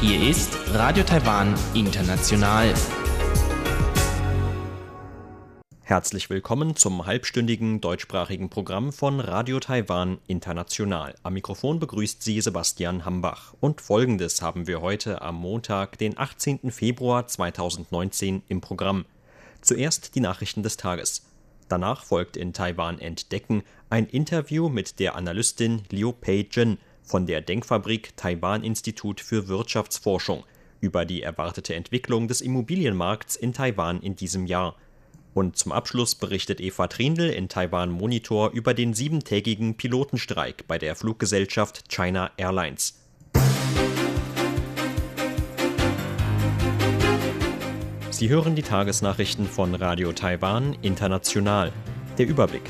Hier ist Radio Taiwan International. Herzlich willkommen zum halbstündigen deutschsprachigen Programm von Radio Taiwan International. Am Mikrofon begrüßt Sie Sebastian Hambach. Und folgendes haben wir heute am Montag, den 18. Februar 2019, im Programm. Zuerst die Nachrichten des Tages. Danach folgt in Taiwan Entdecken ein Interview mit der Analystin Liu Pei-Zhen von der Denkfabrik Taiwan Institut für Wirtschaftsforschung über die erwartete Entwicklung des Immobilienmarkts in Taiwan in diesem Jahr. Und zum Abschluss berichtet Eva Trindl in Taiwan Monitor über den siebentägigen Pilotenstreik bei der Fluggesellschaft China Airlines. Sie hören die Tagesnachrichten von Radio Taiwan International. Der Überblick.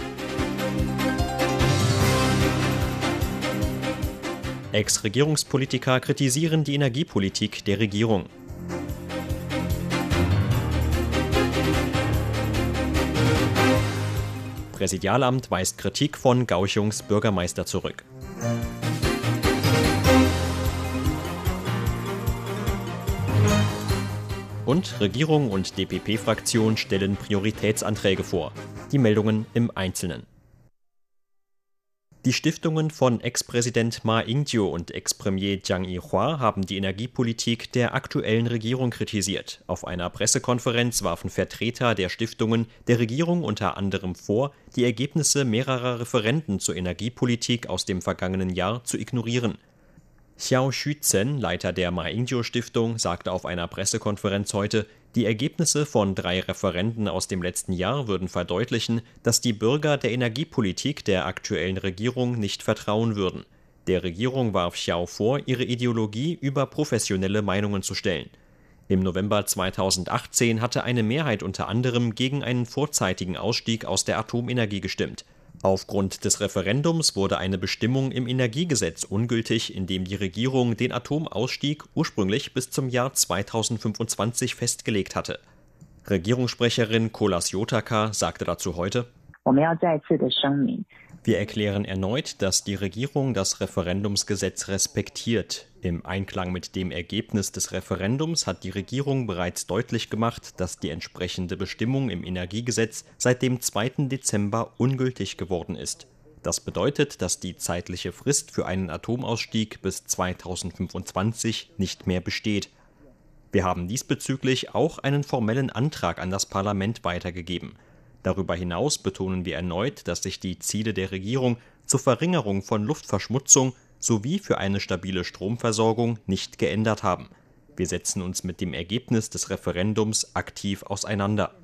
Ex-Regierungspolitiker kritisieren die Energiepolitik der Regierung. Präsidialamt weist Kritik von Gauchungs Bürgermeister zurück. Und Regierung und DPP-Fraktion stellen Prioritätsanträge vor. Die Meldungen im Einzelnen. Die Stiftungen von Ex-Präsident Ma Ying-jeou und Ex-Premier Jiang Yihua haben die Energiepolitik der aktuellen Regierung kritisiert. Auf einer Pressekonferenz warfen Vertreter der Stiftungen der Regierung unter anderem vor, die Ergebnisse mehrerer Referenden zur Energiepolitik aus dem vergangenen Jahr zu ignorieren. Xiao Xuzhen, Leiter der Ma Ying-jeou Stiftung, sagte auf einer Pressekonferenz heute, die Ergebnisse von drei Referenden aus dem letzten Jahr würden verdeutlichen, dass die Bürger der Energiepolitik der aktuellen Regierung nicht vertrauen würden. Der Regierung warf Xiao vor, ihre Ideologie über professionelle Meinungen zu stellen. Im November 2018 hatte eine Mehrheit unter anderem gegen einen vorzeitigen Ausstieg aus der Atomenergie gestimmt. Aufgrund des Referendums wurde eine Bestimmung im Energiegesetz ungültig, in dem die Regierung den Atomausstieg ursprünglich bis zum Jahr 2025 festgelegt hatte. Regierungssprecherin Kolas Jotaka sagte dazu heute, wir erklären erneut, dass die Regierung das Referendumsgesetz respektiert. Im Einklang mit dem Ergebnis des Referendums hat die Regierung bereits deutlich gemacht, dass die entsprechende Bestimmung im Energiegesetz seit dem 2. Dezember ungültig geworden ist. Das bedeutet, dass die zeitliche Frist für einen Atomausstieg bis 2025 nicht mehr besteht. Wir haben diesbezüglich auch einen formellen Antrag an das Parlament weitergegeben. Darüber hinaus betonen wir erneut, dass sich die Ziele der Regierung zur Verringerung von Luftverschmutzung sowie für eine stabile Stromversorgung nicht geändert haben. Wir setzen uns mit dem Ergebnis des Referendums aktiv auseinander.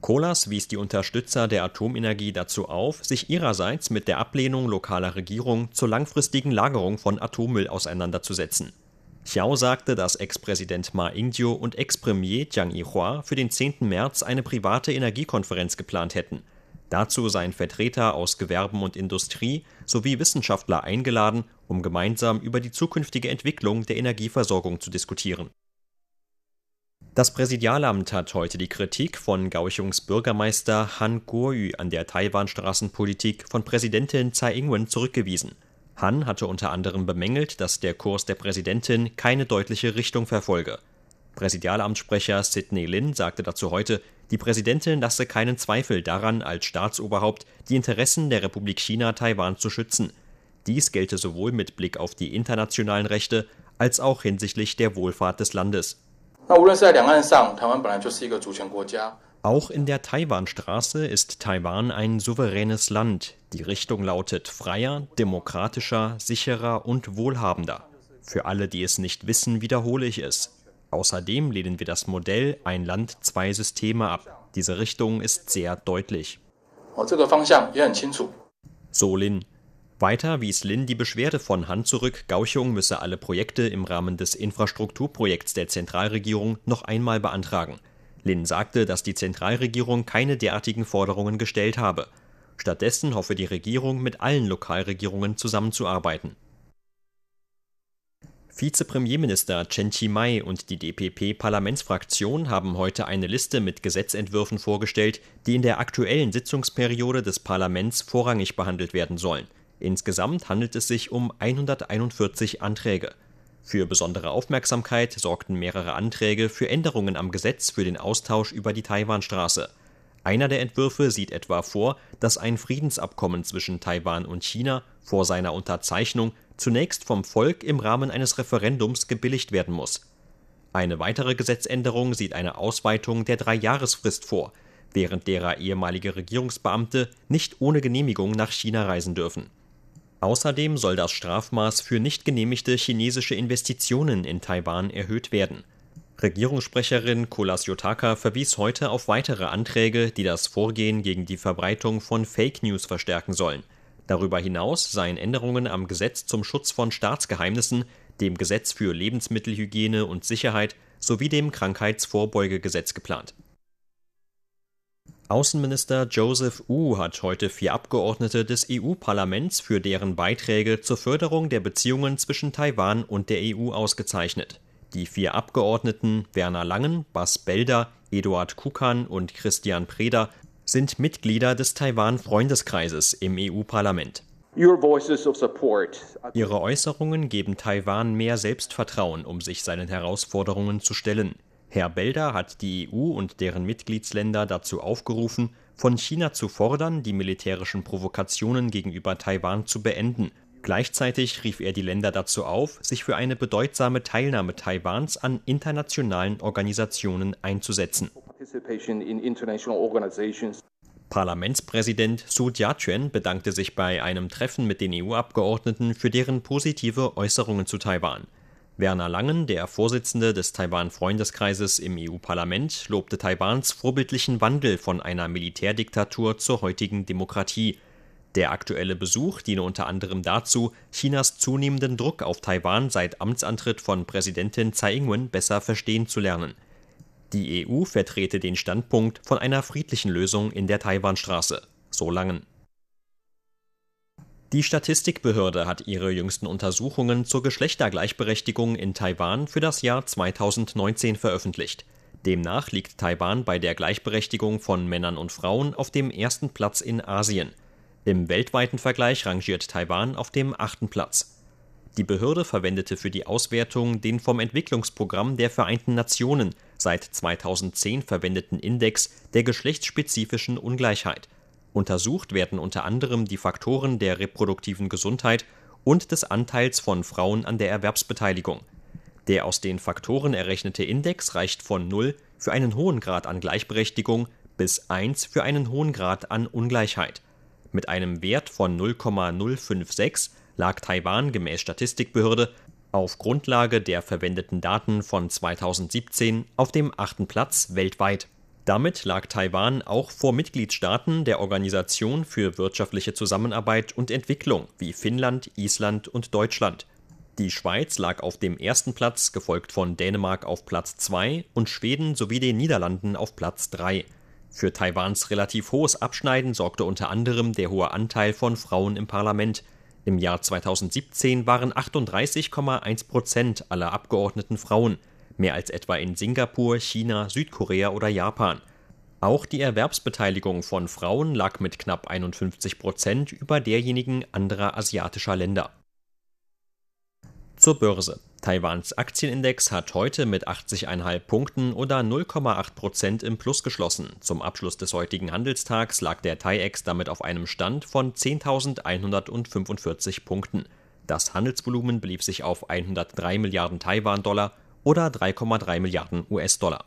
Kolas wies die Unterstützer der Atomenergie dazu auf, sich ihrerseits mit der Ablehnung lokaler Regierung zur langfristigen Lagerung von Atommüll auseinanderzusetzen. Xiao sagte, dass Ex-Präsident Ma Ying-jeou und Ex-Premier Jiang Yihua für den 10. März eine private Energiekonferenz geplant hätten. Dazu seien Vertreter aus Gewerben und Industrie sowie Wissenschaftler eingeladen, um gemeinsam über die zukünftige Entwicklung der Energieversorgung zu diskutieren. Das Präsidialamt hat heute die Kritik von Gauchungs Bürgermeister Han Kuo-yu an der Taiwan-Straßenpolitik von Präsidentin Tsai Ing-wen zurückgewiesen. Han hatte unter anderem bemängelt, dass der Kurs der Präsidentin keine deutliche Richtung verfolge. Präsidialamtssprecher Sidney Lin sagte dazu heute, die Präsidentin lasse keinen Zweifel daran, als Staatsoberhaupt die Interessen der Republik China Taiwan zu schützen. Dies gelte sowohl mit Blick auf die internationalen Rechte als auch hinsichtlich der Wohlfahrt des Landes. Auch in der Taiwanstraße ist Taiwan ein souveränes Land. Die Richtung lautet freier, demokratischer, sicherer und wohlhabender. Für alle, die es nicht wissen, wiederhole ich es. Außerdem lehnen wir das Modell Ein Land, zwei Systeme ab. Diese Richtung ist sehr deutlich. So Lin. Weiter wies Lin die Beschwerde von Han zurück, Gauchung müsse alle Projekte im Rahmen des Infrastrukturprojekts der Zentralregierung noch einmal beantragen. Lin sagte, dass die Zentralregierung keine derartigen Forderungen gestellt habe. Stattdessen hoffe die Regierung, mit allen Lokalregierungen zusammenzuarbeiten. Vizepremierminister Chen Chi-mai und die DPP-Parlamentsfraktion haben heute eine Liste mit Gesetzentwürfen vorgestellt, die in der aktuellen Sitzungsperiode des Parlaments vorrangig behandelt werden sollen. Insgesamt handelt es sich um 141 Anträge. Für besondere Aufmerksamkeit sorgten mehrere Anträge für Änderungen am Gesetz für den Austausch über die Taiwanstraße. Einer der Entwürfe sieht etwa vor, dass ein Friedensabkommen zwischen Taiwan und China vor seiner Unterzeichnung zunächst vom Volk im Rahmen eines Referendums gebilligt werden muss. Eine weitere Gesetzänderung sieht eine Ausweitung der Dreijahresfrist vor, während derer ehemalige Regierungsbeamte nicht ohne Genehmigung nach China reisen dürfen. Außerdem soll das Strafmaß für nicht genehmigte chinesische Investitionen in Taiwan erhöht werden. Regierungssprecherin Kolas Yotaka verwies heute auf weitere Anträge, die das Vorgehen gegen die Verbreitung von Fake News verstärken sollen. Darüber hinaus seien Änderungen am Gesetz zum Schutz von Staatsgeheimnissen, dem Gesetz für Lebensmittelhygiene und Sicherheit sowie dem Krankheitsvorbeugegesetz geplant. Außenminister Joseph Wu hat heute vier Abgeordnete des EU-Parlaments für deren Beiträge zur Förderung der Beziehungen zwischen Taiwan und der EU ausgezeichnet. Die vier Abgeordneten Werner Langen, Bas Belder, Eduard Kukan und Christian Preda sind Mitglieder des Taiwan-Freundeskreises im EU-Parlament. Ihre Äußerungen geben Taiwan mehr Selbstvertrauen, um sich seinen Herausforderungen zu stellen. Herr Belder hat die EU und deren Mitgliedsländer dazu aufgerufen, von China zu fordern, die militärischen Provokationen gegenüber Taiwan zu beenden. Gleichzeitig rief er die Länder dazu auf, sich für eine bedeutsame Teilnahme Taiwans an internationalen Organisationen einzusetzen. Parlamentspräsident Su Jia-chuen bedankte sich bei einem Treffen mit den EU-Abgeordneten für deren positive Äußerungen zu Taiwan. Werner Langen, der Vorsitzende des Taiwan-Freundeskreises im EU-Parlament, lobte Taiwans vorbildlichen Wandel von einer Militärdiktatur zur heutigen Demokratie. Der aktuelle Besuch diene unter anderem dazu, Chinas zunehmenden Druck auf Taiwan seit Amtsantritt von Präsidentin Tsai Ing-wen besser verstehen zu lernen. Die EU vertrete den Standpunkt von einer friedlichen Lösung in der Taiwanstraße. So Langen. Die Statistikbehörde hat ihre jüngsten Untersuchungen zur Geschlechtergleichberechtigung in Taiwan für das Jahr 2019 veröffentlicht. Demnach liegt Taiwan bei der Gleichberechtigung von Männern und Frauen auf dem ersten Platz in Asien. Im weltweiten Vergleich rangiert Taiwan auf dem achten Platz. Die Behörde verwendete für die Auswertung den vom Entwicklungsprogramm der Vereinten Nationen seit 2010 verwendeten Index der geschlechtsspezifischen Ungleichheit. Untersucht werden unter anderem die Faktoren der reproduktiven Gesundheit und des Anteils von Frauen an der Erwerbsbeteiligung. Der aus den Faktoren errechnete Index reicht von 0 für einen hohen Grad an Gleichberechtigung bis 1 für einen hohen Grad an Ungleichheit. Mit einem Wert von 0,056 lag Taiwan gemäß Statistikbehörde auf Grundlage der verwendeten Daten von 2017 auf dem achten Platz weltweit. Damit lag Taiwan auch vor Mitgliedstaaten der Organisation für wirtschaftliche Zusammenarbeit und Entwicklung wie Finnland, Island und Deutschland. Die Schweiz lag auf dem ersten Platz, gefolgt von Dänemark auf Platz 2 und Schweden sowie den Niederlanden auf Platz 3. Für Taiwans relativ hohes Abschneiden sorgte unter anderem der hohe Anteil von Frauen im Parlament – im Jahr 2017 waren 38,1 Prozent aller Abgeordneten Frauen, mehr als etwa in Singapur, China, Südkorea oder Japan. Auch die Erwerbsbeteiligung von Frauen lag mit knapp 51 Prozent über derjenigen anderer asiatischer Länder. Zur Börse. Taiwans Aktienindex hat heute mit 80,5 Punkten oder 0,8 Prozent im Plus geschlossen. Zum Abschluss des heutigen Handelstags lag der TAIEX damit auf einem Stand von 10.145 Punkten. Das Handelsvolumen belief sich auf 103 Milliarden Taiwan-Dollar oder 3,3 Milliarden US-Dollar.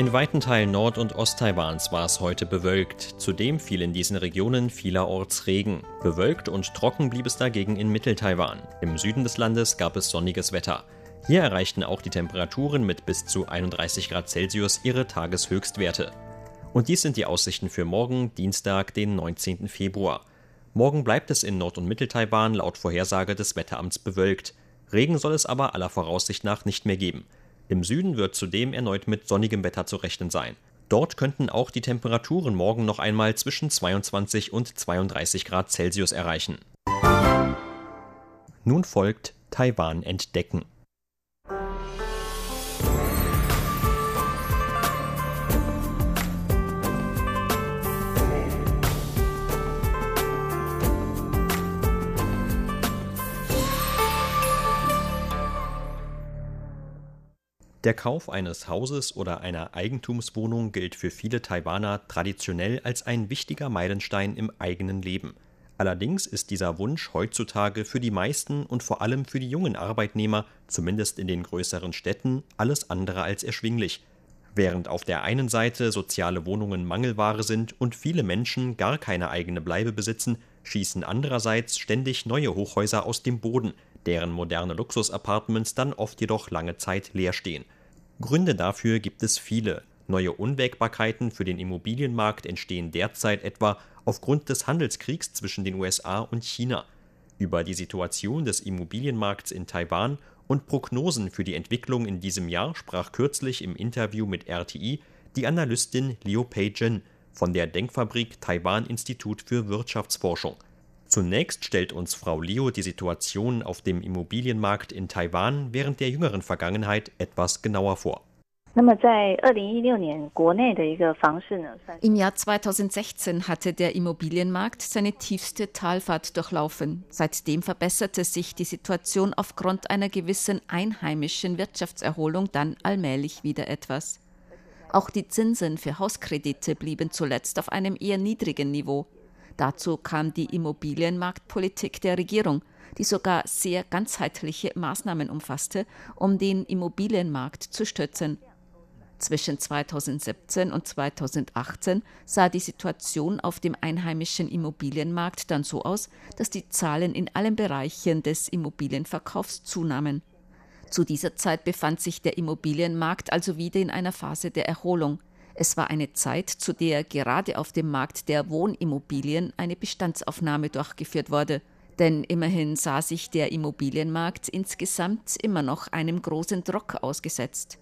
In weiten Teilen Nord- und Osttaiwans war es heute bewölkt. Zudem fiel in diesen Regionen vielerorts Regen. Bewölkt und trocken blieb es dagegen in Mitteltaiwan. Im Süden des Landes gab es sonniges Wetter. Hier erreichten auch die Temperaturen mit bis zu 31 Grad Celsius ihre Tageshöchstwerte. Und dies sind die Aussichten für morgen, Dienstag, den 19. Februar. Morgen bleibt es in Nord- und Mitteltaiwan laut Vorhersage des Wetteramts bewölkt. Regen soll es aber aller Voraussicht nach nicht mehr geben. Im Süden wird zudem erneut mit sonnigem Wetter zu rechnen sein. Dort könnten auch die Temperaturen morgen noch einmal zwischen 22 und 32 Grad Celsius erreichen. Nun folgt Taiwan entdecken. Der Kauf eines Hauses oder einer Eigentumswohnung gilt für viele Taiwaner traditionell als ein wichtiger Meilenstein im eigenen Leben. Allerdings ist dieser Wunsch heutzutage für die meisten und vor allem für die jungen Arbeitnehmer, zumindest in den größeren Städten, alles andere als erschwinglich. Während auf der einen Seite soziale Wohnungen Mangelware sind und viele Menschen gar keine eigene Bleibe besitzen, schießen andererseits ständig neue Hochhäuser aus dem Boden – deren moderne Luxusapartments dann oft jedoch lange Zeit leer stehen. Gründe dafür gibt es viele. Neue Unwägbarkeiten für den Immobilienmarkt entstehen derzeit etwa aufgrund des Handelskriegs zwischen den USA und China. Über die Situation des Immobilienmarkts in Taiwan und Prognosen für die Entwicklung in diesem Jahr sprach kürzlich im Interview mit RTI die Analystin Liu Pei-Jin von der Denkfabrik Taiwan Institut für Wirtschaftsforschung. Zunächst stellt uns Frau Liu die Situation auf dem Immobilienmarkt in Taiwan während der jüngeren Vergangenheit etwas genauer vor. Im Jahr 2016 hatte der Immobilienmarkt seine tiefste Talfahrt durchlaufen. Seitdem verbesserte sich die Situation aufgrund einer gewissen einheimischen Wirtschaftserholung dann allmählich wieder etwas. Auch die Zinsen für Hauskredite blieben zuletzt auf einem eher niedrigen Niveau. Dazu kam die Immobilienmarktpolitik der Regierung, die sogar sehr ganzheitliche Maßnahmen umfasste, um den Immobilienmarkt zu stützen. Zwischen 2017 und 2018 sah die Situation auf dem einheimischen Immobilienmarkt dann so aus, dass die Zahlen in allen Bereichen des Immobilienverkaufs zunahmen. Zu dieser Zeit befand sich der Immobilienmarkt also wieder in einer Phase der Erholung. Es war eine Zeit, zu der gerade auf dem Markt der Wohnimmobilien eine Bestandsaufnahme durchgeführt wurde. Denn immerhin sah sich der Immobilienmarkt insgesamt immer noch einem großen Druck ausgesetzt.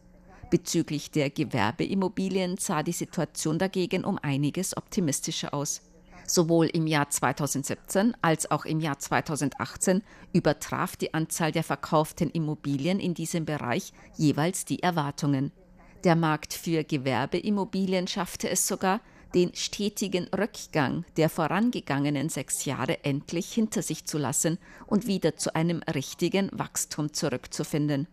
Bezüglich der Gewerbeimmobilien sah die Situation dagegen um einiges optimistischer aus. Sowohl im Jahr 2017 als auch im Jahr 2018 übertraf die Anzahl der verkauften Immobilien in diesem Bereich jeweils die Erwartungen. Der Markt für Gewerbeimmobilien schaffte es sogar, den stetigen Rückgang der vorangegangenen sechs Jahre endlich hinter sich zu lassen und wieder zu einem richtigen Wachstum zurückzufinden.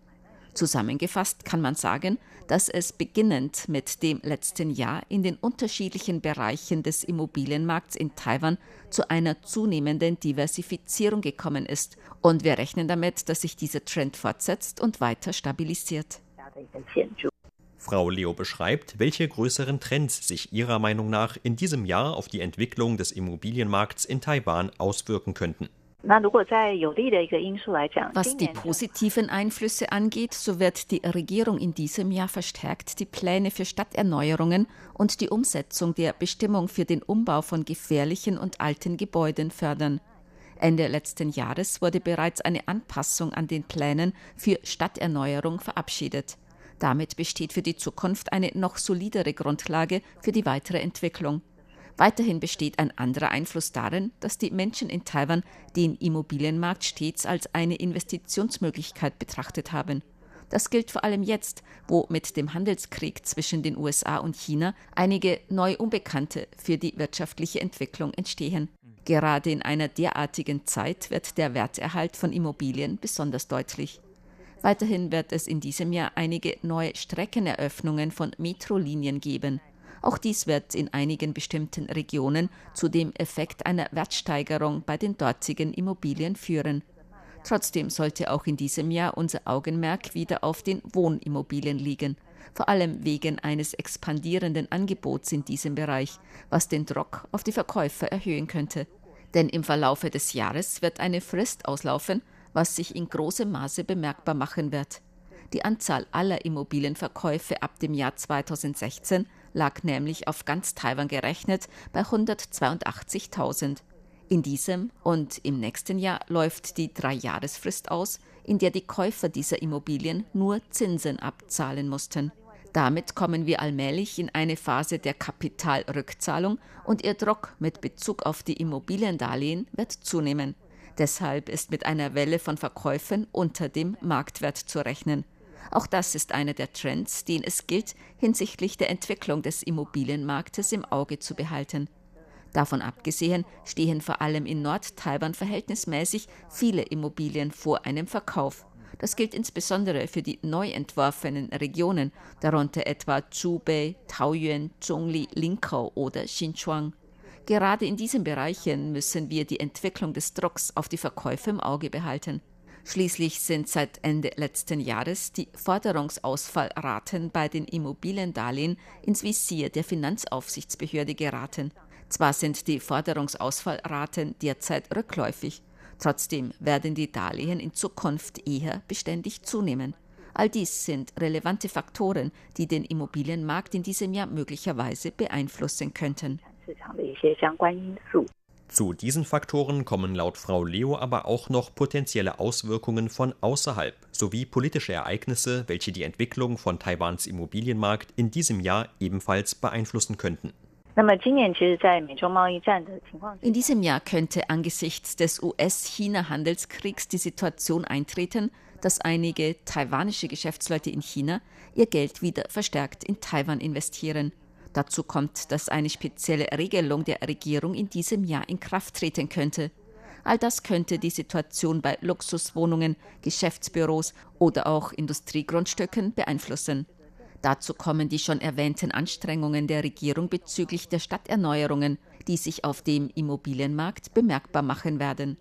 Zusammengefasst kann man sagen, dass es beginnend mit dem letzten Jahr in den unterschiedlichen Bereichen des Immobilienmarkts in Taiwan zu einer zunehmenden Diversifizierung gekommen ist, und wir rechnen damit, dass sich dieser Trend fortsetzt und weiter stabilisiert. Frau Leo beschreibt, welche größeren Trends sich ihrer Meinung nach in diesem Jahr auf die Entwicklung des Immobilienmarkts in Taiwan auswirken könnten. Was die positiven Einflüsse angeht, so wird die Regierung in diesem Jahr verstärkt die Pläne für Stadterneuerungen und die Umsetzung der Bestimmung für den Umbau von gefährlichen und alten Gebäuden fördern. Ende letzten Jahres wurde bereits eine Anpassung an den Plänen für Stadterneuerung verabschiedet. Damit besteht für die Zukunft eine noch solidere Grundlage für die weitere Entwicklung. Weiterhin besteht ein anderer Einfluss darin, dass die Menschen in Taiwan den Immobilienmarkt stets als eine Investitionsmöglichkeit betrachtet haben. Das gilt vor allem jetzt, wo mit dem Handelskrieg zwischen den USA und China einige neu Unbekannte für die wirtschaftliche Entwicklung entstehen. Gerade in einer derartigen Zeit wird der Werterhalt von Immobilien besonders deutlich. Weiterhin wird es in diesem Jahr einige neue Streckeneröffnungen von Metrolinien geben. Auch dies wird in einigen bestimmten Regionen zu dem Effekt einer Wertsteigerung bei den dortigen Immobilien führen. Trotzdem sollte auch in diesem Jahr unser Augenmerk wieder auf den Wohnimmobilien liegen, vor allem wegen eines expandierenden Angebots in diesem Bereich, was den Druck auf die Verkäufer erhöhen könnte. Denn im Verlaufe des Jahres wird eine Frist auslaufen, was sich in großem Maße bemerkbar machen wird. Die Anzahl aller Immobilienverkäufe ab dem Jahr 2016 lag nämlich auf ganz Taiwan gerechnet bei 182.000. In diesem und im nächsten Jahr läuft die Dreijahresfrist aus, in der die Käufer dieser Immobilien nur Zinsen abzahlen mussten. Damit kommen wir allmählich in eine Phase der Kapitalrückzahlung und ihr Druck mit Bezug auf die Immobiliendarlehen wird zunehmen. Deshalb ist mit einer Welle von Verkäufen unter dem Marktwert zu rechnen. Auch das ist einer der Trends, den es gilt, hinsichtlich der Entwicklung des Immobilienmarktes im Auge zu behalten. Davon abgesehen stehen vor allem in Nord-Taiwan verhältnismäßig viele Immobilien vor einem Verkauf. Das gilt insbesondere für die neu entworfenen Regionen, darunter etwa Zhubei, Taoyuan, Zhongli, Linkau oder Xinchuang. Gerade in diesen Bereichen müssen wir die Entwicklung des Drucks auf die Verkäufe im Auge behalten. Schließlich sind seit Ende letzten Jahres die Forderungsausfallraten bei den Immobiliendarlehen ins Visier der Finanzaufsichtsbehörde geraten. Zwar sind die Forderungsausfallraten derzeit rückläufig, Trotzdem werden die Darlehen in Zukunft eher beständig zunehmen. All dies sind relevante Faktoren, die den Immobilienmarkt in diesem Jahr möglicherweise beeinflussen könnten. Zu diesen Faktoren kommen laut Frau Leo aber auch noch potenzielle Auswirkungen von außerhalb sowie politische Ereignisse, welche die Entwicklung von Taiwans Immobilienmarkt in diesem Jahr ebenfalls beeinflussen könnten. In diesem Jahr könnte angesichts des US-China-Handelskriegs die Situation eintreten, dass einige taiwanische Geschäftsleute in China ihr Geld wieder verstärkt in Taiwan investieren. Dazu kommt, dass eine spezielle Regelung der Regierung in diesem Jahr in Kraft treten könnte. All das könnte die Situation bei Luxuswohnungen, Geschäftsbüros oder auch Industriegrundstücken beeinflussen. Dazu kommen die schon erwähnten Anstrengungen der Regierung bezüglich der Stadterneuerungen, die sich auf dem Immobilienmarkt bemerkbar machen werden.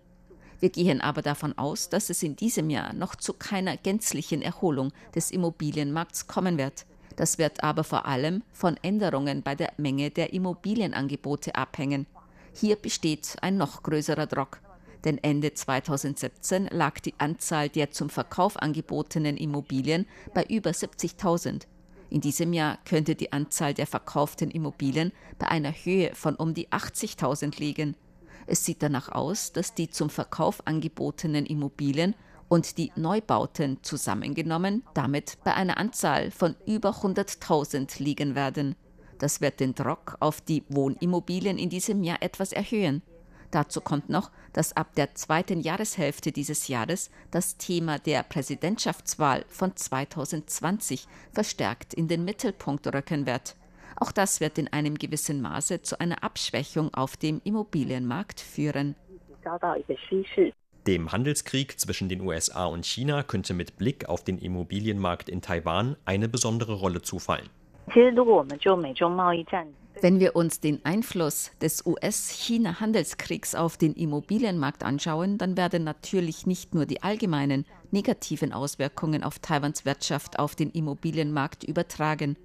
Wir gehen aber davon aus, dass es in diesem Jahr noch zu keiner gänzlichen Erholung des Immobilienmarkts kommen wird. Das wird aber vor allem von Änderungen bei der Menge der Immobilienangebote abhängen. Hier besteht ein noch größerer Druck. Denn Ende 2017 lag die Anzahl der zum Verkauf angebotenen Immobilien bei über 70.000. In diesem Jahr könnte die Anzahl der verkauften Immobilien bei einer Höhe von um die 80.000 liegen. Es sieht danach aus, dass die zum Verkauf angebotenen Immobilien und die Neubauten zusammengenommen damit bei einer Anzahl von über 100.000 liegen werden. Das wird den Druck auf die Wohnimmobilien in diesem Jahr etwas erhöhen. Dazu kommt noch, dass ab der zweiten Jahreshälfte dieses Jahres das Thema der Präsidentschaftswahl von 2020 verstärkt in den Mittelpunkt rücken wird. Auch das wird in einem gewissen Maße zu einer Abschwächung auf dem Immobilienmarkt führen. Dem Handelskrieg zwischen den USA und China könnte mit Blick auf den Immobilienmarkt in Taiwan eine besondere Rolle zufallen. Wenn wir uns den Einfluss des US-China-Handelskriegs auf den Immobilienmarkt anschauen, dann werden natürlich nicht nur die allgemeinen negativen Auswirkungen auf Taiwans Wirtschaft auf den Immobilienmarkt übertragen.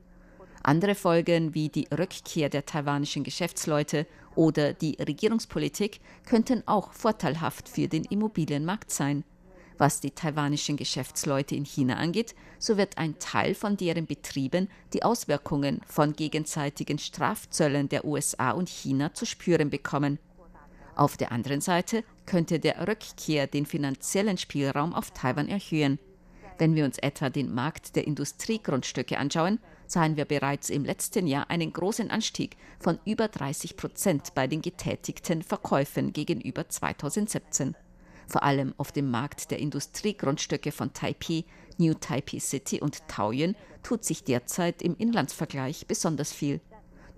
Andere Folgen wie die Rückkehr der taiwanischen Geschäftsleute oder die Regierungspolitik könnten auch vorteilhaft für den Immobilienmarkt sein. Was die taiwanischen Geschäftsleute in China angeht, so wird ein Teil von deren Betrieben die Auswirkungen von gegenseitigen Strafzöllen der USA und China zu spüren bekommen. Auf der anderen Seite könnte der Rückkehr den finanziellen Spielraum auf Taiwan erhöhen. Wenn wir uns etwa den Markt der Industriegrundstücke anschauen, sahen wir bereits im letzten Jahr einen großen Anstieg von über 30 Prozent bei den getätigten Verkäufen gegenüber 2017 vor allem auf dem Markt der Industriegrundstücke von Taipei, New Taipei City und Taoyuan tut sich derzeit im Inlandsvergleich besonders viel.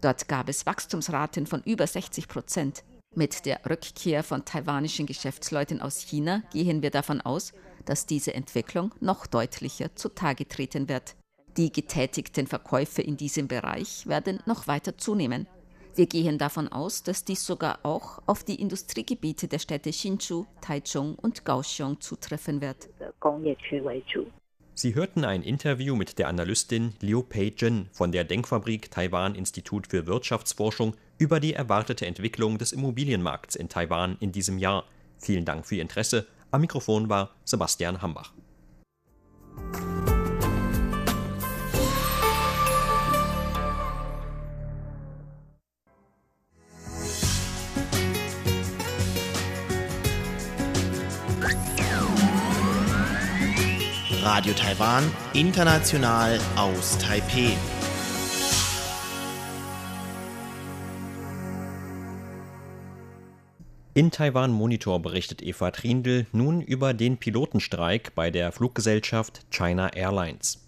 Dort gab es Wachstumsraten von über 60 Prozent. Mit der Rückkehr von taiwanischen Geschäftsleuten aus China gehen wir davon aus, dass diese Entwicklung noch deutlicher zutage treten wird. Die getätigten Verkäufe in diesem Bereich werden noch weiter zunehmen. Wir gehen davon aus, dass dies sogar auch auf die Industriegebiete der Städte Hsinchu, Taichung und Kaohsiung zutreffen wird. Sie hörten ein Interview mit der Analystin Liu Pei-Jin von der Denkfabrik Taiwan Institut für Wirtschaftsforschung über die erwartete Entwicklung des Immobilienmarkts in Taiwan in diesem Jahr. Vielen Dank für Ihr Interesse. Am Mikrofon war Sebastian Hambach. Radio Taiwan, international aus Taipeh. In Taiwan Monitor berichtet Eva Trindl nun über den Pilotenstreik bei der Fluggesellschaft China Airlines.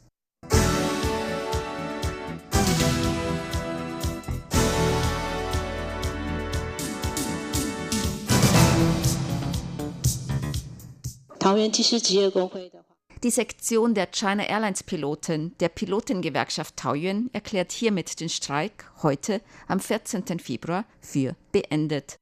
Die Sektion der China Airlines Piloten der Pilotengewerkschaft Taoyuan erklärt hiermit den Streik heute am 14. Februar für beendet.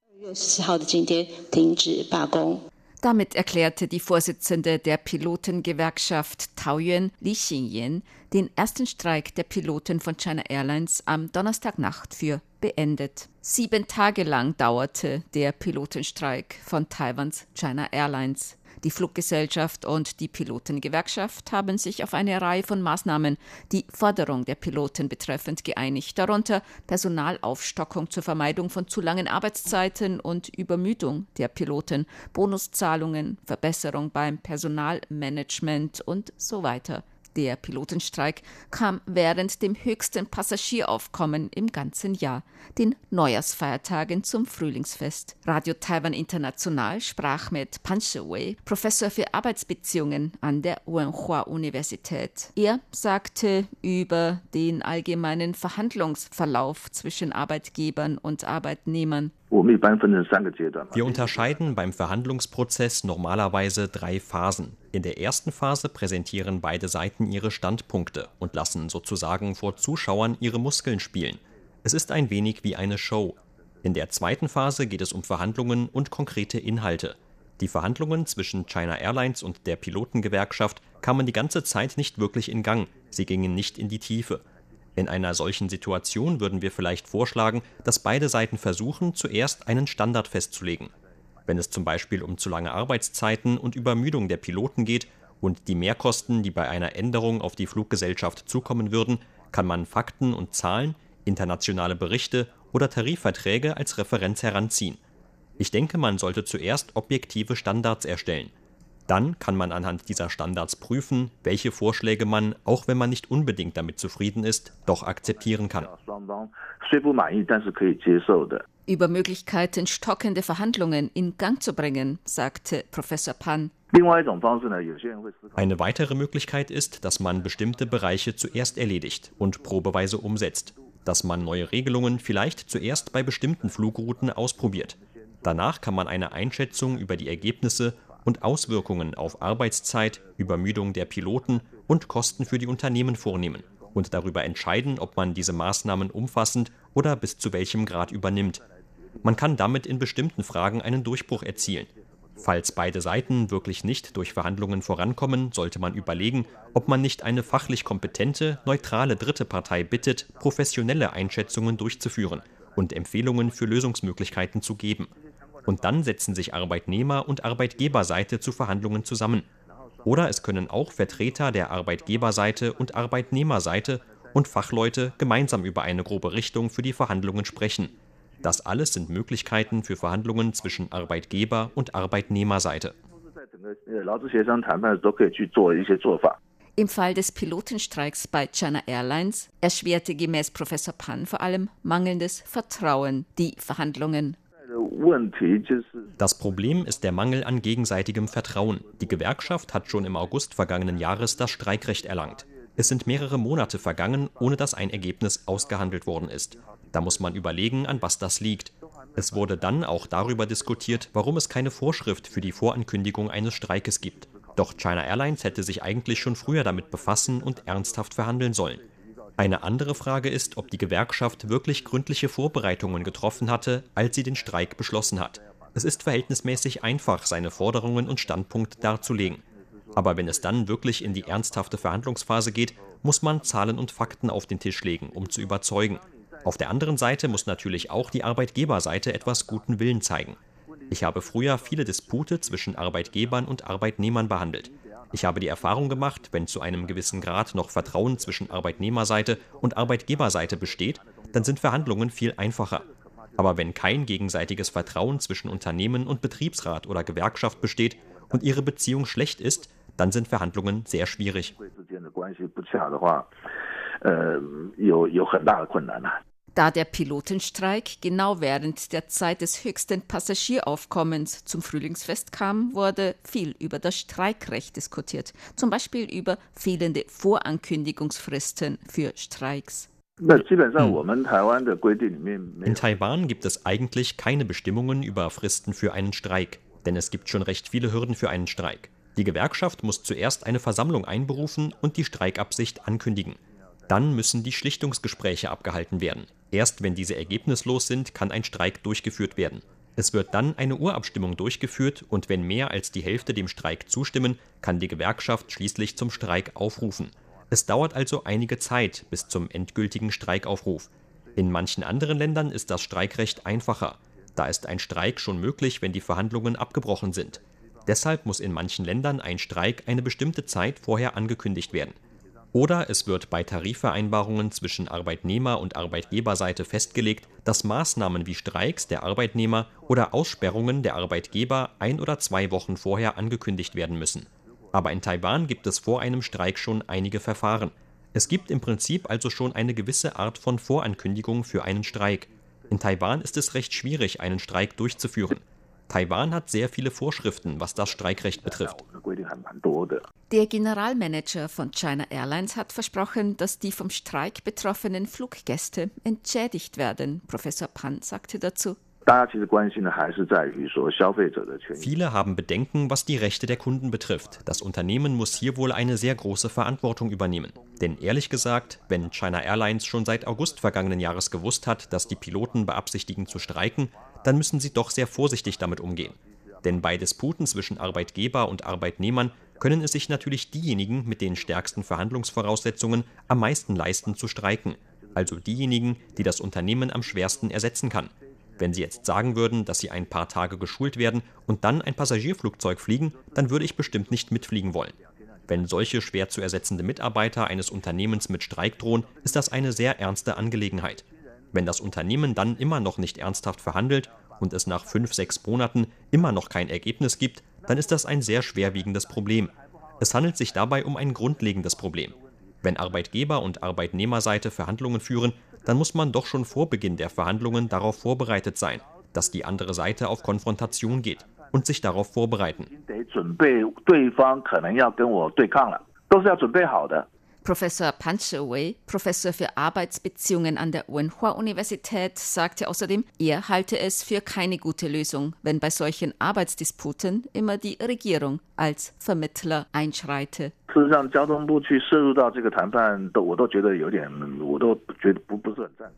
Damit erklärte die Vorsitzende der Pilotengewerkschaft Taoyuan, Li Xingyan, den ersten Streik der Piloten von China Airlines am Donnerstagnacht für beendet. Sieben Tage lang dauerte der Pilotenstreik von Taiwans China Airlines. Die Fluggesellschaft und die Pilotengewerkschaft haben sich auf eine Reihe von Maßnahmen die Forderung der Piloten betreffend geeinigt, darunter Personalaufstockung zur Vermeidung von zu langen Arbeitszeiten und Übermüdung der Piloten, Bonuszahlungen, Verbesserung beim Personalmanagement und so weiter. Der Pilotenstreik kam während dem höchsten Passagieraufkommen im ganzen Jahr, den Neujahrsfeiertagen zum Frühlingsfest. Radio Taiwan International sprach mit Pan Shiwei, Professor für Arbeitsbeziehungen an der Wenhua-Universität. Er sagte über den allgemeinen Verhandlungsverlauf zwischen Arbeitgebern und Arbeitnehmern. Wir unterscheiden beim Verhandlungsprozess normalerweise drei Phasen. In der ersten Phase präsentieren beide Seiten ihre Standpunkte und lassen sozusagen vor Zuschauern ihre Muskeln spielen. Es ist ein wenig wie eine Show. In der zweiten Phase geht es um Verhandlungen und konkrete Inhalte. Die Verhandlungen zwischen China Airlines und der Pilotengewerkschaft kamen die ganze Zeit nicht wirklich in Gang, sie gingen nicht in die Tiefe. In einer solchen Situation würden wir vielleicht vorschlagen, dass beide Seiten versuchen, zuerst einen Standard festzulegen. Wenn es zum Beispiel um zu lange Arbeitszeiten und Übermüdung der Piloten geht und die Mehrkosten, die bei einer Änderung auf die Fluggesellschaft zukommen würden, kann man Fakten und Zahlen, internationale Berichte oder Tarifverträge als Referenz heranziehen. Ich denke, man sollte zuerst objektive Standards erstellen. Dann kann man anhand dieser Standards prüfen, welche Vorschläge man, auch wenn man nicht unbedingt damit zufrieden ist, doch akzeptieren kann. Über Möglichkeiten, stockende Verhandlungen in Gang zu bringen, sagte Professor Pan. Eine weitere Möglichkeit ist, dass man bestimmte Bereiche zuerst erledigt und probeweise umsetzt, dass man neue Regelungen vielleicht zuerst bei bestimmten Flugrouten ausprobiert. Danach kann man eine Einschätzung über die Ergebnisse und Auswirkungen auf Arbeitszeit, Übermüdung der Piloten und Kosten für die Unternehmen vornehmen und darüber entscheiden, ob man diese Maßnahmen umfassend oder bis zu welchem Grad übernimmt. Man kann damit in bestimmten Fragen einen Durchbruch erzielen. Falls beide Seiten wirklich nicht durch Verhandlungen vorankommen, sollte man überlegen, ob man nicht eine fachlich kompetente, neutrale dritte Partei bittet, professionelle Einschätzungen durchzuführen und Empfehlungen für Lösungsmöglichkeiten zu geben. Und dann setzen sich Arbeitnehmer- und Arbeitgeberseite zu Verhandlungen zusammen. Oder es können auch Vertreter der Arbeitgeberseite und Arbeitnehmerseite und Fachleute gemeinsam über eine grobe Richtung für die Verhandlungen sprechen. Das alles sind Möglichkeiten für Verhandlungen zwischen Arbeitgeber- und Arbeitnehmerseite. Im Fall des Pilotenstreiks bei China Airlines erschwerte gemäß Professor Pan vor allem mangelndes Vertrauen die Verhandlungen. Das Problem ist der Mangel an gegenseitigem Vertrauen. Die Gewerkschaft hat schon im August vergangenen Jahres das Streikrecht erlangt. Es sind mehrere Monate vergangen, ohne dass ein Ergebnis ausgehandelt worden ist. Da muss man überlegen, an was das liegt. Es wurde dann auch darüber diskutiert, warum es keine Vorschrift für die Vorankündigung eines Streikes gibt. Doch China Airlines hätte sich eigentlich schon früher damit befassen und ernsthaft verhandeln sollen. Eine andere Frage ist, ob die Gewerkschaft wirklich gründliche Vorbereitungen getroffen hatte, als sie den Streik beschlossen hat. Es ist verhältnismäßig einfach, seine Forderungen und Standpunkt darzulegen. Aber wenn es dann wirklich in die ernsthafte Verhandlungsphase geht, muss man Zahlen und Fakten auf den Tisch legen, um zu überzeugen. Auf der anderen Seite muss natürlich auch die Arbeitgeberseite etwas guten Willen zeigen. Ich habe früher viele Dispute zwischen Arbeitgebern und Arbeitnehmern behandelt. Ich habe die Erfahrung gemacht, wenn zu einem gewissen Grad noch Vertrauen zwischen Arbeitnehmerseite und Arbeitgeberseite besteht, dann sind Verhandlungen viel einfacher. Aber wenn kein gegenseitiges Vertrauen zwischen Unternehmen und Betriebsrat oder Gewerkschaft besteht und ihre Beziehung schlecht ist, dann sind Verhandlungen sehr schwierig. Da der Pilotenstreik genau während der Zeit des höchsten Passagieraufkommens zum Frühlingsfest kam, wurde viel über das Streikrecht diskutiert, zum Beispiel über fehlende Vorankündigungsfristen für Streiks. In Taiwan gibt es eigentlich keine Bestimmungen über Fristen für einen Streik, denn es gibt schon recht viele Hürden für einen Streik. Die Gewerkschaft muss zuerst eine Versammlung einberufen und die Streikabsicht ankündigen. Dann müssen die Schlichtungsgespräche abgehalten werden. Erst wenn diese ergebnislos sind, kann ein Streik durchgeführt werden. Es wird dann eine Urabstimmung durchgeführt und wenn mehr als die Hälfte dem Streik zustimmen, kann die Gewerkschaft schließlich zum Streik aufrufen. Es dauert also einige Zeit bis zum endgültigen Streikaufruf. In manchen anderen Ländern ist das Streikrecht einfacher. Da ist ein Streik schon möglich, wenn die Verhandlungen abgebrochen sind. Deshalb muss in manchen Ländern ein Streik eine bestimmte Zeit vorher angekündigt werden. Oder es wird bei Tarifvereinbarungen zwischen Arbeitnehmer- und Arbeitgeberseite festgelegt, dass Maßnahmen wie Streiks der Arbeitnehmer oder Aussperrungen der Arbeitgeber ein oder zwei Wochen vorher angekündigt werden müssen. Aber in Taiwan gibt es vor einem Streik schon einige Verfahren. Es gibt im Prinzip also schon eine gewisse Art von Vorankündigung für einen Streik. In Taiwan ist es recht schwierig, einen Streik durchzuführen. Taiwan hat sehr viele Vorschriften, was das Streikrecht betrifft. Der Generalmanager von China Airlines hat versprochen, dass die vom Streik betroffenen Fluggäste entschädigt werden. Professor Pan sagte dazu. Viele haben Bedenken, was die Rechte der Kunden betrifft. Das Unternehmen muss hier wohl eine sehr große Verantwortung übernehmen. Denn ehrlich gesagt, wenn China Airlines schon seit August vergangenen Jahres gewusst hat, dass die Piloten beabsichtigen zu streiken, dann müssen sie doch sehr vorsichtig damit umgehen. Denn bei Disputen zwischen Arbeitgeber und Arbeitnehmern können es sich natürlich diejenigen mit den stärksten Verhandlungsvoraussetzungen am meisten leisten zu streiken, also diejenigen, die das Unternehmen am schwersten ersetzen kann. Wenn Sie jetzt sagen würden, dass Sie ein paar Tage geschult werden und dann ein Passagierflugzeug fliegen, dann würde ich bestimmt nicht mitfliegen wollen. Wenn solche schwer zu ersetzende Mitarbeiter eines Unternehmens mit Streik drohen, ist das eine sehr ernste Angelegenheit. Wenn das Unternehmen dann immer noch nicht ernsthaft verhandelt und es nach fünf, sechs Monaten immer noch kein Ergebnis gibt, dann ist das ein sehr schwerwiegendes Problem. Es handelt sich dabei um ein grundlegendes Problem. Wenn Arbeitgeber und Arbeitnehmerseite Verhandlungen führen, dann muss man doch schon vor Beginn der Verhandlungen darauf vorbereitet sein, dass die andere Seite auf Konfrontation geht und sich darauf vorbereiten. Professor Wei, Professor für Arbeitsbeziehungen an der Wenhua-Universität, sagte außerdem, er halte es für keine gute Lösung, wenn bei solchen Arbeitsdisputen immer die Regierung als Vermittler einschreite.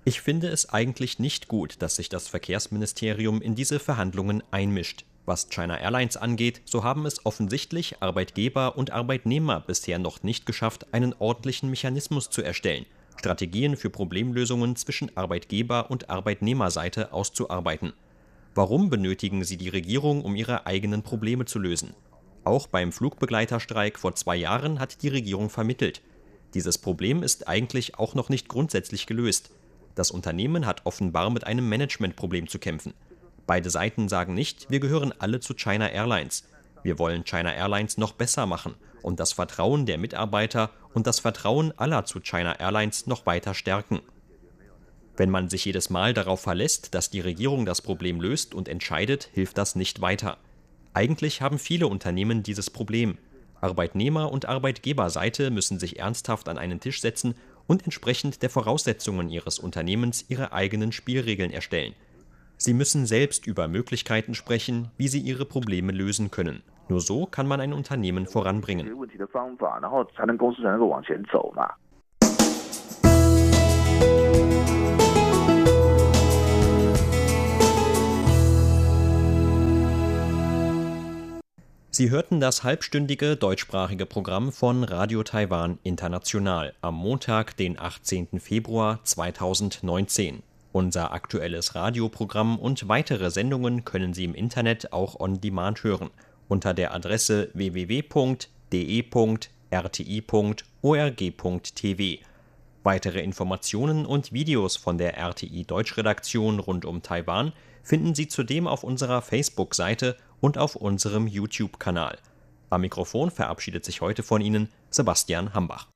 Ich finde es eigentlich nicht gut, dass sich das Verkehrsministerium in diese Verhandlungen einmischt. Was China Airlines angeht, so haben es offensichtlich Arbeitgeber und Arbeitnehmer bisher noch nicht geschafft, einen ordentlichen Mechanismus zu erstellen, Strategien für Problemlösungen zwischen Arbeitgeber und Arbeitnehmerseite auszuarbeiten. Warum benötigen sie die Regierung, um ihre eigenen Probleme zu lösen? Auch beim Flugbegleiterstreik vor zwei Jahren hat die Regierung vermittelt. Dieses Problem ist eigentlich auch noch nicht grundsätzlich gelöst. Das Unternehmen hat offenbar mit einem Managementproblem zu kämpfen. Beide Seiten sagen nicht, wir gehören alle zu China Airlines. Wir wollen China Airlines noch besser machen und das Vertrauen der Mitarbeiter und das Vertrauen aller zu China Airlines noch weiter stärken. Wenn man sich jedes Mal darauf verlässt, dass die Regierung das Problem löst und entscheidet, hilft das nicht weiter. Eigentlich haben viele Unternehmen dieses Problem. Arbeitnehmer- und Arbeitgeberseite müssen sich ernsthaft an einen Tisch setzen und entsprechend der Voraussetzungen ihres Unternehmens ihre eigenen Spielregeln erstellen. Sie müssen selbst über Möglichkeiten sprechen, wie sie ihre Probleme lösen können. Nur so kann man ein Unternehmen voranbringen. Sie hörten das halbstündige deutschsprachige Programm von Radio Taiwan International am Montag, den 18. Februar 2019. Unser aktuelles Radioprogramm und weitere Sendungen können Sie im Internet auch on demand hören unter der Adresse www.de.rti.org.tv. Weitere Informationen und Videos von der RTI Deutschredaktion rund um Taiwan finden Sie zudem auf unserer Facebook-Seite und auf unserem YouTube-Kanal. Am Mikrofon verabschiedet sich heute von Ihnen Sebastian Hambach.